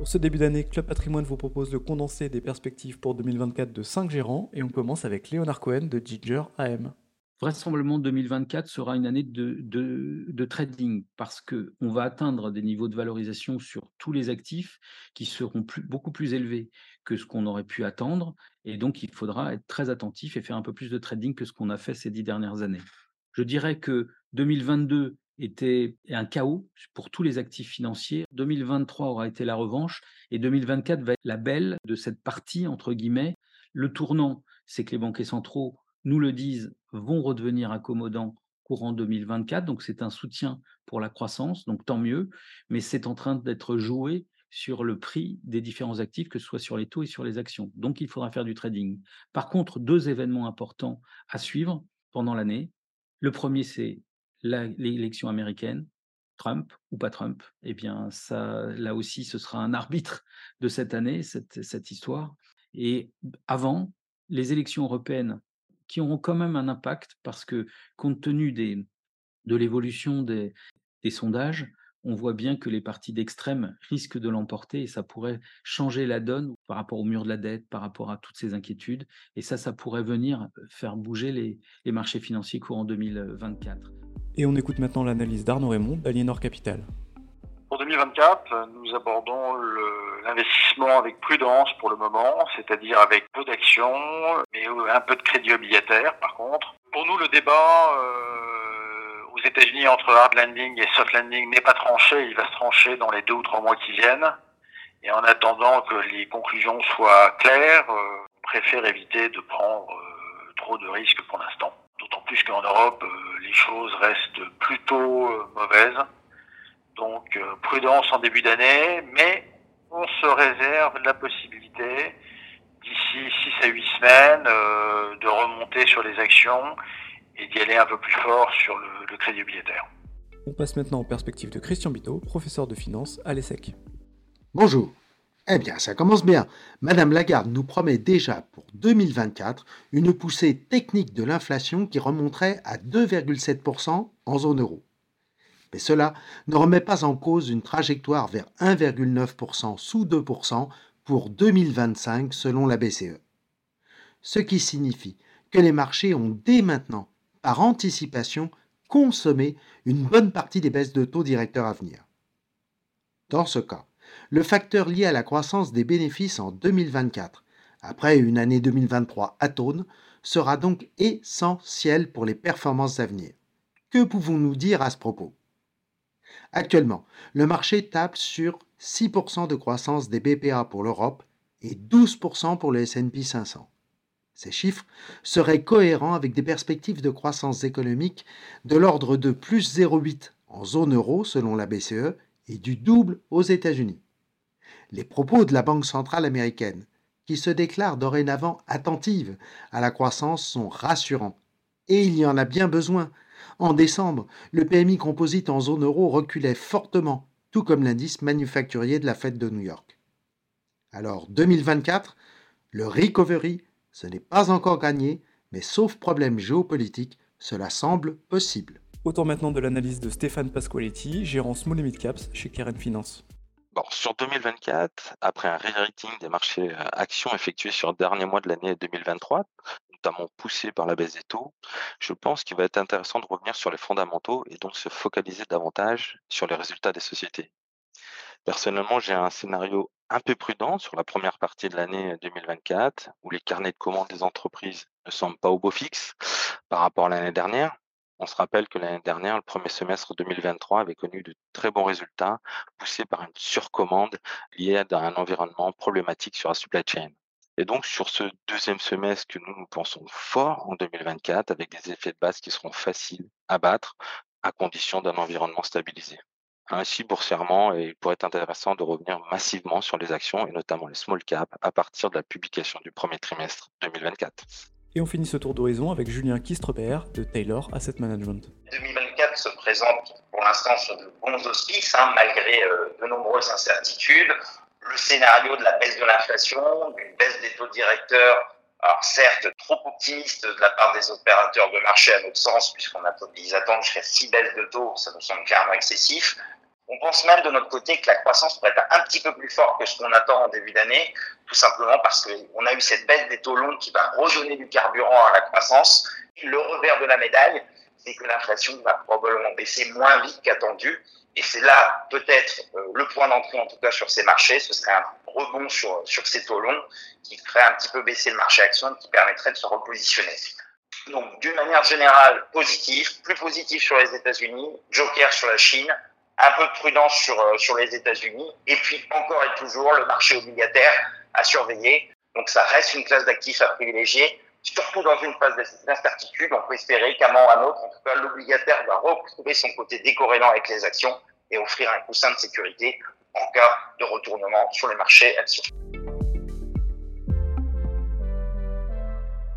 Pour ce début d'année, Club Patrimoine vous propose de condenser des perspectives pour 2024 de 5 gérants et on commence avec Léonard Cohen de Ginger AM. Vraisemblablement 2024 sera une année de, trading parce qu'on va atteindre des niveaux de valorisation sur tous les actifs qui seront beaucoup plus élevés que ce qu'on aurait pu attendre. Et donc, il faudra être très attentif et faire un peu plus de trading que ce qu'on a fait ces dix dernières années. Je dirais que 2022 était un chaos pour tous les actifs financiers. 2023 aura été la revanche et 2024 va être la belle de cette partie, entre guillemets. Le tournant, c'est que les banquiers centraux nous le disent, vont redevenir accommodants courant 2024. Donc, c'est un soutien pour la croissance, donc tant mieux. Mais c'est en train d'être joué sur le prix des différents actifs, que ce soit sur les taux et sur les actions. Donc, il faudra faire du trading. Par contre, deux événements importants à suivre pendant l'année. Le premier, c'est l'élection américaine, Trump ou pas Trump, eh bien, ça, là aussi, ce sera un arbitre de cette année, cette, histoire. Et avant, les élections européennes qui auront quand même un impact parce que, compte tenu de l'évolution des, sondages, on voit bien que les partis d'extrême risquent de l'emporter et ça pourrait changer la donne par rapport au mur de la dette, par rapport à toutes ces inquiétudes. Et ça, ça pourrait venir faire bouger les marchés financiers courant 2024. Et on écoute maintenant l'analyse d'Arnaud Raymond d'Aliénor Capital. Pour 2024, nous abordons l'investissement avec prudence pour le moment, c'est-à-dire avec peu d'actions, mais un peu de crédit obligataire par contre. Pour nous, le débat euh, aux États-Unis entre hard landing et soft landing n'est pas tranché, il va se trancher dans les deux ou trois mois qui viennent. Et en attendant que les conclusions soient claires, euh, on préfère éviter de prendre euh, trop de risques pour l'instant. D'autant plus qu'en Europe, euh, les choses restent plutôt euh, mauvaises. Donc euh, prudence en début d'année, mais on se réserve la possibilité d'ici 6 à 8 semaines de remonter sur les actions et d'y aller un peu plus fort sur le, crédit obligataire. On passe maintenant en perspective de Christian Bito, professeur de finance à l'ESSEC. Bonjour. Eh bien, ça commence bien. Madame Lagarde nous promet déjà pour 2024 une poussée technique de l'inflation qui remonterait à 2,7% en zone euro. Mais cela ne remet pas en cause une trajectoire vers 1,9% sous 2% pour 2025 selon la BCE. Ce qui signifie que les marchés ont dès maintenant, par anticipation, consommé une bonne partie des baisses de taux directeurs à venir. Dans ce cas, le facteur lié à la croissance des bénéfices en 2024, après une année 2023 atone, sera donc essentiel pour les performances à venir. Que pouvons-nous dire à ce propos? Actuellement, le marché tape sur 6% de croissance des BPA pour l'Europe et 12% pour le SP 500. Ces chiffres seraient cohérents avec des perspectives de croissance économique de l'ordre de plus 0,8 en zone euro selon la BCE et du double aux États-Unis. Les propos de la Banque centrale américaine, qui se déclare dorénavant attentive à la croissance, sont rassurants. Et il y en a bien besoin. En décembre, le PMI composite en zone euro reculait fortement, tout comme l'indice manufacturier de la fête de New York. Alors 2024, le recovery, ce n'est pas encore gagné, mais sauf problème géopolitique, cela semble possible. Autant maintenant de l'analyse de Stéphane Pasqualetti, gérant Small Mid Caps chez Karen Finance. Bon, sur 2024, après un re-rating des marchés euh, actions effectué sur le dernier mois de l'année 2023, notamment poussé par la baisse des taux, je pense qu'il va être intéressant de revenir sur les fondamentaux et donc se focaliser davantage sur les résultats des sociétés. Personnellement, j'ai un scénario un peu prudent sur la première partie de l'année 2024, où les carnets de commandes des entreprises ne semblent pas au beau fixe par rapport à l'année dernière. On se rappelle que l'année dernière, le premier semestre 2023 avait connu de très bons résultats, poussés par une surcommande liée à un environnement problématique sur la supply chain. Et donc, sur ce deuxième semestre que nous, nous pensons fort en 2024, avec des effets de base qui seront faciles à battre, à condition d'un environnement stabilisé. Ainsi, boursièrement, il pourrait être intéressant de revenir massivement sur les actions et notamment les small caps à partir de la publication du premier trimestre 2024. Et on finit ce tour d'horizon avec Julien Kistreper de Taylor Asset Management. 2024 se présente pour l'instant sur de bons auspices, hein, malgré euh, de nombreuses incertitudes. Le scénario de la baisse de l'inflation, d'une baisse des taux directeurs, alors certes trop optimiste de la part des opérateurs de marché à notre sens, puisqu'on a ils attendent jusqu'à six baisses de taux, ça nous semble clairement excessif. On pense même de notre côté que la croissance pourrait être un petit peu plus forte que ce qu'on attend en début d'année, tout simplement parce qu'on a eu cette baisse des taux longs qui va redonner du carburant à la croissance. Le revers de la médaille, c'est que l'inflation va probablement baisser moins vite qu'attendu. Et c'est là peut-être euh, le point d'entrée, en tout cas sur ces marchés, ce serait un rebond sur, sur ces taux longs qui ferait un petit peu baisser le marché action, qui permettrait de se repositionner. Donc d'une manière générale, positif, plus positif sur les États-Unis, joker sur la Chine, un peu de prudence sur, euh, sur les États-Unis, et puis encore et toujours le marché obligataire à surveiller. Donc ça reste une classe d'actifs à privilégier, surtout dans une phase d'incertitude. On peut espérer qu'à un moment ou à un autre, en tout cas, l'obligataire va retrouver son côté décorrélant avec les actions et offrir un coussin de sécurité en cas de retournement sur les marchés actions.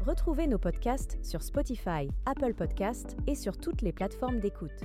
Retrouvez nos podcasts sur Spotify, Apple Podcasts et sur toutes les plateformes d'écoute.